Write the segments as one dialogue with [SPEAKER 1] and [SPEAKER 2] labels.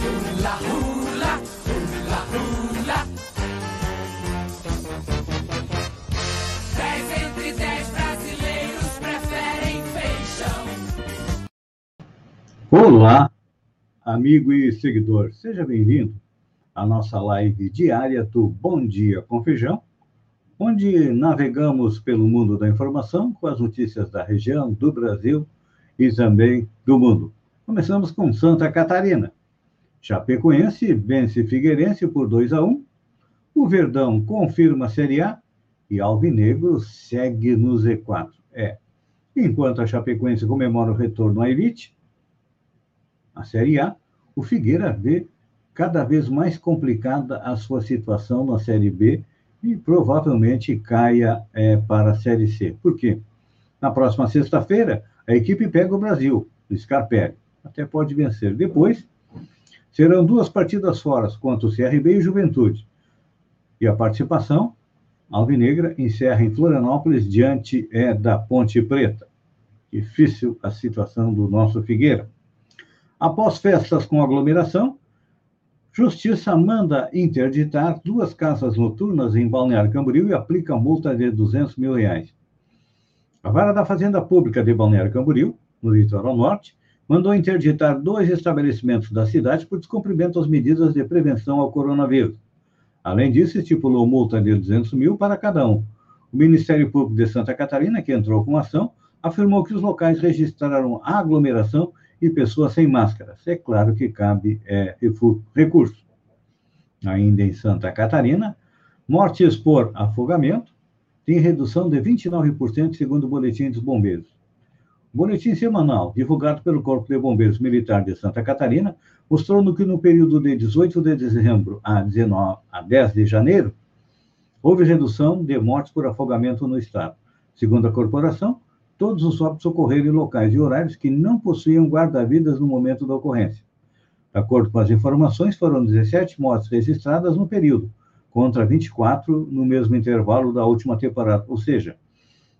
[SPEAKER 1] Hula, hula, hula, hula. Dez entre dez brasileiros preferem feijão.
[SPEAKER 2] Olá, amigo e seguidor, seja bem-vindo à nossa live diária do Bom Dia com Feijão, onde navegamos pelo mundo da informação com as notícias da região, do Brasil e também do mundo. Começamos com Santa Catarina. Chapecoense vence Figueirense por 2 a 1. O Verdão confirma a Série A e Alvinegro segue no Z4. É. Enquanto a Chapecoense comemora o retorno à elite, a Série A, o Figueira vê cada vez mais complicada a sua situação na Série B e provavelmente caia é, para a Série C. Por quê? Na próxima sexta-feira, a equipe pega o Brasil, o Scarpelli. Até pode vencer. Depois, serão duas partidas fora contra o CRB e Juventude. E a participação, Alvinegra encerra em Florianópolis diante é, da Ponte Preta. Difícil a situação do nosso Figueira. Após festas com aglomeração, Justiça manda interditar duas casas noturnas em Balneário Camboriú e aplica multa de 200 mil reais. A Vara da Fazenda Pública de Balneário Camboriú, no litoral norte, mandou interditar dois estabelecimentos da cidade por descumprimento às medidas de prevenção ao coronavírus. Além disso, estipulou multa de 200 mil para cada um. O Ministério Público de Santa Catarina, que entrou com ação, afirmou que os locais registraram aglomeração e pessoas sem máscaras. É claro que cabe é, recurso. Ainda em Santa Catarina, mortes por afogamento tem redução de 29%, segundo o boletim dos bombeiros. Boletim semanal, divulgado pelo Corpo de Bombeiros Militar de Santa Catarina, mostrou que no período de 18 de dezembro a, 19, a 10 de janeiro, houve redução de mortes por afogamento no estado. Segundo a corporação, todos os óbitos ocorreram em locais e horários que não possuíam guarda-vidas no momento da ocorrência. De acordo com as informações, foram 17 mortes registradas no período, contra 24 no mesmo intervalo da última temporada, ou seja,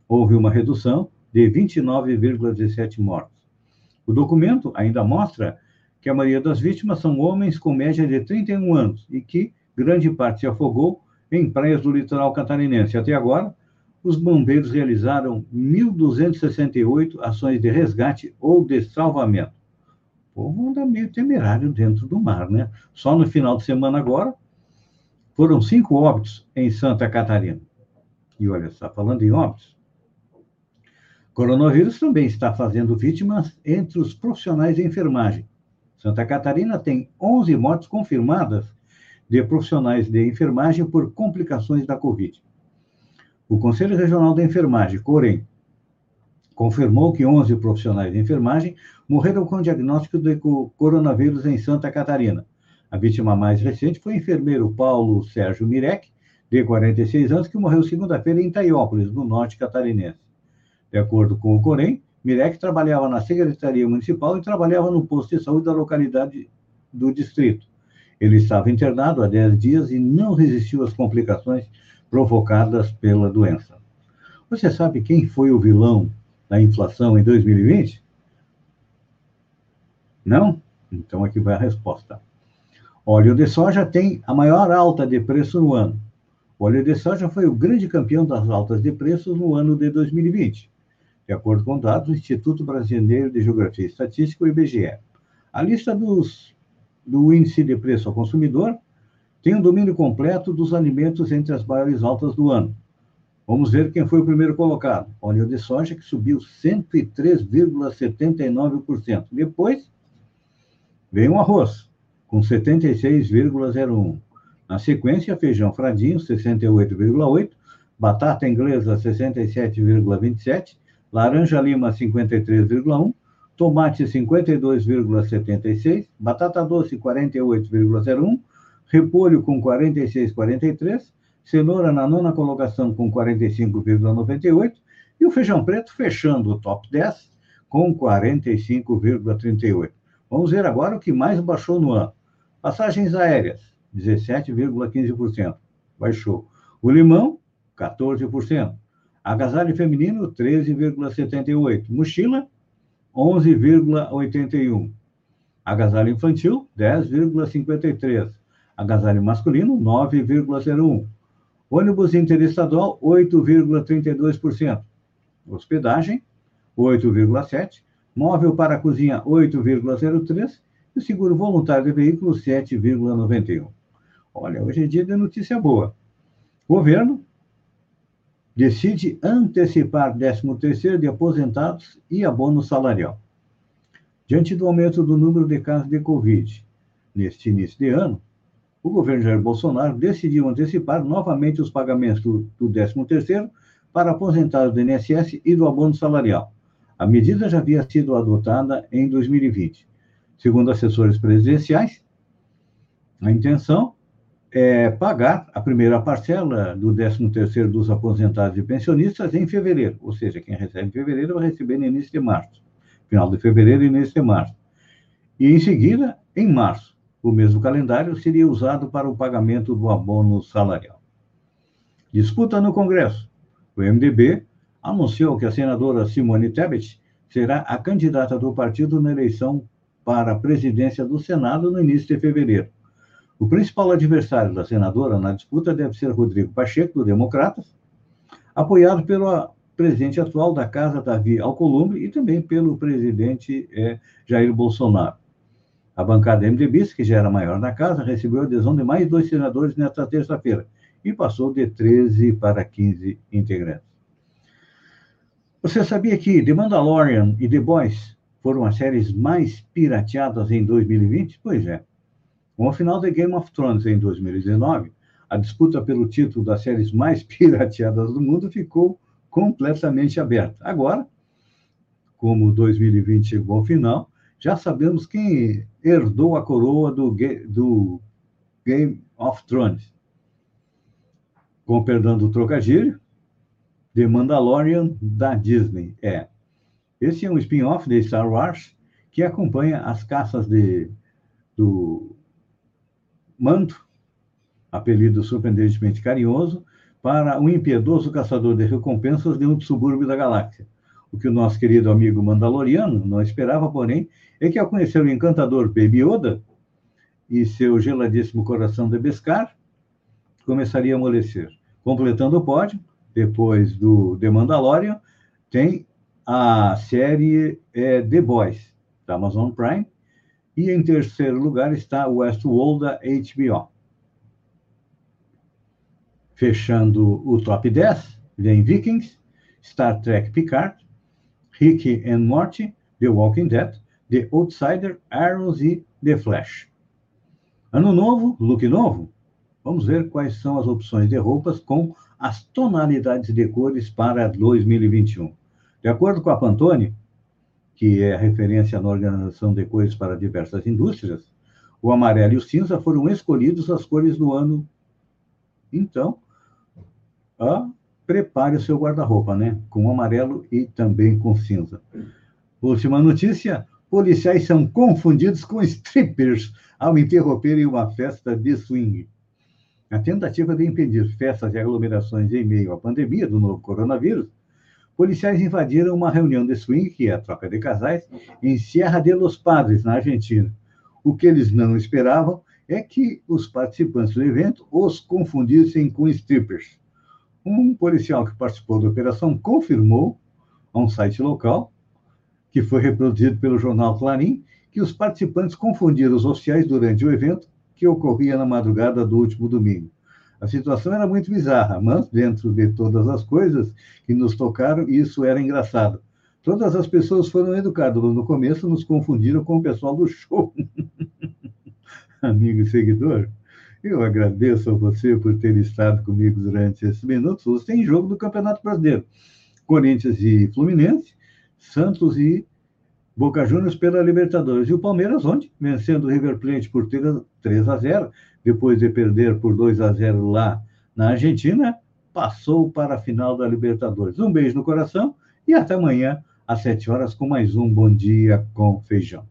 [SPEAKER 2] houve uma redução de 29,17 mortes. O documento ainda mostra que a maioria das vítimas são homens com média de 31 anos e que grande parte se afogou em praias do litoral catarinense. Até agora, os bombeiros realizaram 1.268 ações de resgate ou de salvamento. O povo anda meio temerário dentro do mar, né? Só no final de semana agora, foram cinco óbitos em Santa Catarina. E olha, está falando em óbitos. Coronavírus também está fazendo vítimas entre os profissionais de enfermagem. Santa Catarina tem 11 mortes confirmadas de profissionais de enfermagem por complicações da Covid. O Conselho Regional da Enfermagem, COREM, confirmou que 11 profissionais de enfermagem morreram com diagnóstico de coronavírus em Santa Catarina. A vítima mais recente foi o enfermeiro Paulo Sérgio Mirek, de 46 anos, que morreu segunda-feira em Itaiópolis, no norte catarinense. De acordo com o Corém, Mirek trabalhava na Secretaria Municipal e trabalhava no posto de saúde da localidade do distrito. Ele estava internado há 10 dias e não resistiu às complicações provocadas pela doença. Você sabe quem foi o vilão da inflação em 2020? Não? Então aqui vai a resposta. Óleo de soja tem a maior alta de preço no ano. O óleo de soja foi o grande campeão das altas de preços no ano de 2020, de acordo com dados do Instituto Brasileiro de Geografia e Estatística, o IBGE. A lista dos, do índice de preço ao consumidor tem um domínio completo dos alimentos entre as maiores altas do ano. Vamos ver quem foi o primeiro colocado. Óleo de soja, que subiu 103,79%. Depois, vem o arroz, com 76,01%. Na sequência, feijão fradinho, 68,8%. Batata inglesa, 67,27%. Laranja lima, 53,1%. Tomate, 52,76%. Batata doce, 48,01% repolho com 46,43, cenoura na nona colocação com 45,98 e o feijão preto fechando o top 10 com 45,38. Vamos ver agora o que mais baixou no ano. Passagens aéreas, 17,15%, baixou. O limão, 14%. Agasalho feminino, 13,78%. Mochila, 11,81%. Agasalho infantil, 10,53. Agasalho masculino, 9,01. Ônibus interestadual, 8,32%. Hospedagem, 8,7%. Móvel para cozinha, 8,03%. E seguro voluntário de veículo, 7,91%. Olha, hoje é dia de notícia boa. Governo decide antecipar 13º de aposentados e abono salarial. Diante do aumento do número de casos de Covid neste início de ano, o governo Jair Bolsonaro decidiu antecipar novamente os pagamentos do, do 13º para aposentados do INSS e do abono salarial. A medida já havia sido adotada em 2020. Segundo assessores presidenciais, a intenção é pagar a primeira parcela do 13º dos aposentados e pensionistas em fevereiro, ou seja, quem recebe em fevereiro vai receber no início de março, final de fevereiro e início de março. E em seguida, em março, o mesmo calendário seria usado para o pagamento do abono salarial. Disputa no Congresso. O MDB anunciou que a senadora Simone Tebet será a candidata do partido na eleição para a presidência do Senado no início de fevereiro. O principal adversário da senadora na disputa deve ser Rodrigo Pacheco, do Democratas, apoiado pelo presidente atual da Casa, Davi Alcolumbre, e também pelo presidente é, Jair Bolsonaro. A bancada MDB, que já era maior na casa, recebeu a adesão de mais dois senadores nesta terça-feira e passou de 13 para 15 integrantes. Você sabia que The Mandalorian e The Boys foram as séries mais pirateadas em 2020? Pois é. Com o final de Game of Thrones em 2019, a disputa pelo título das séries mais pirateadas do mundo ficou completamente aberta. Agora, como 2020 chegou ao final, já sabemos quem herdou a coroa do, do Game of Thrones. Com perdão do trocadilho, The Mandalorian da Disney. É. Esse é um spin-off de Star Wars que acompanha as caças de, do manto, apelido surpreendentemente carinhoso, para um impiedoso caçador de recompensas de um subúrbio da galáxia. O que o nosso querido amigo Mandaloriano não esperava, porém, é que ao conhecer o encantador Baby Yoda e seu geladíssimo coração de Beskar, começaria a amolecer. Completando o pódio, depois do The Mandalorian, tem a série é, The Boys, da Amazon Prime, e em terceiro lugar está Westworld da HBO. Fechando o top 10, vem Vikings, Star Trek Picard, Rick and Morty, The Walking Dead, The Outsider, Arrows e The Flash. Ano novo, look novo? Vamos ver quais são as opções de roupas com as tonalidades de cores para 2021. De acordo com a Pantone, que é referência na organização de cores para diversas indústrias, o amarelo e o cinza foram escolhidos as cores do ano. Então, ah, prepare o seu guarda-roupa, né? Com amarelo e também com cinza. Última notícia: policiais são confundidos com strippers ao interromperem uma festa de swing. A tentativa de impedir festas e aglomerações em meio à pandemia do novo coronavírus policiais invadiram uma reunião de swing, que é a troca de casais, em Sierra de los Padres, na Argentina. O que eles não esperavam é que os participantes do evento os confundissem com strippers. Um policial que participou da operação confirmou a um site local, que foi reproduzido pelo jornal Clarim, que os participantes confundiram os oficiais durante o evento que ocorria na madrugada do último domingo. A situação era muito bizarra, mas dentro de todas as coisas que nos tocaram, isso era engraçado. Todas as pessoas foram educadas. No começo, nos confundiram com o pessoal do show. Amigo e seguidor, eu agradeço a você por ter estado comigo durante esses minutos. Hoje tem jogo do Campeonato Brasileiro. Corinthians e Fluminense, Santos e Boca Juniors pela Libertadores. E o Palmeiras onde? Vencendo o River Plate por 3 a 0 depois de perder por 2 a 0 lá na Argentina, passou para a final da Libertadores. Um beijo no coração e até amanhã às 7 horas com mais um Bom Dia com Feijão.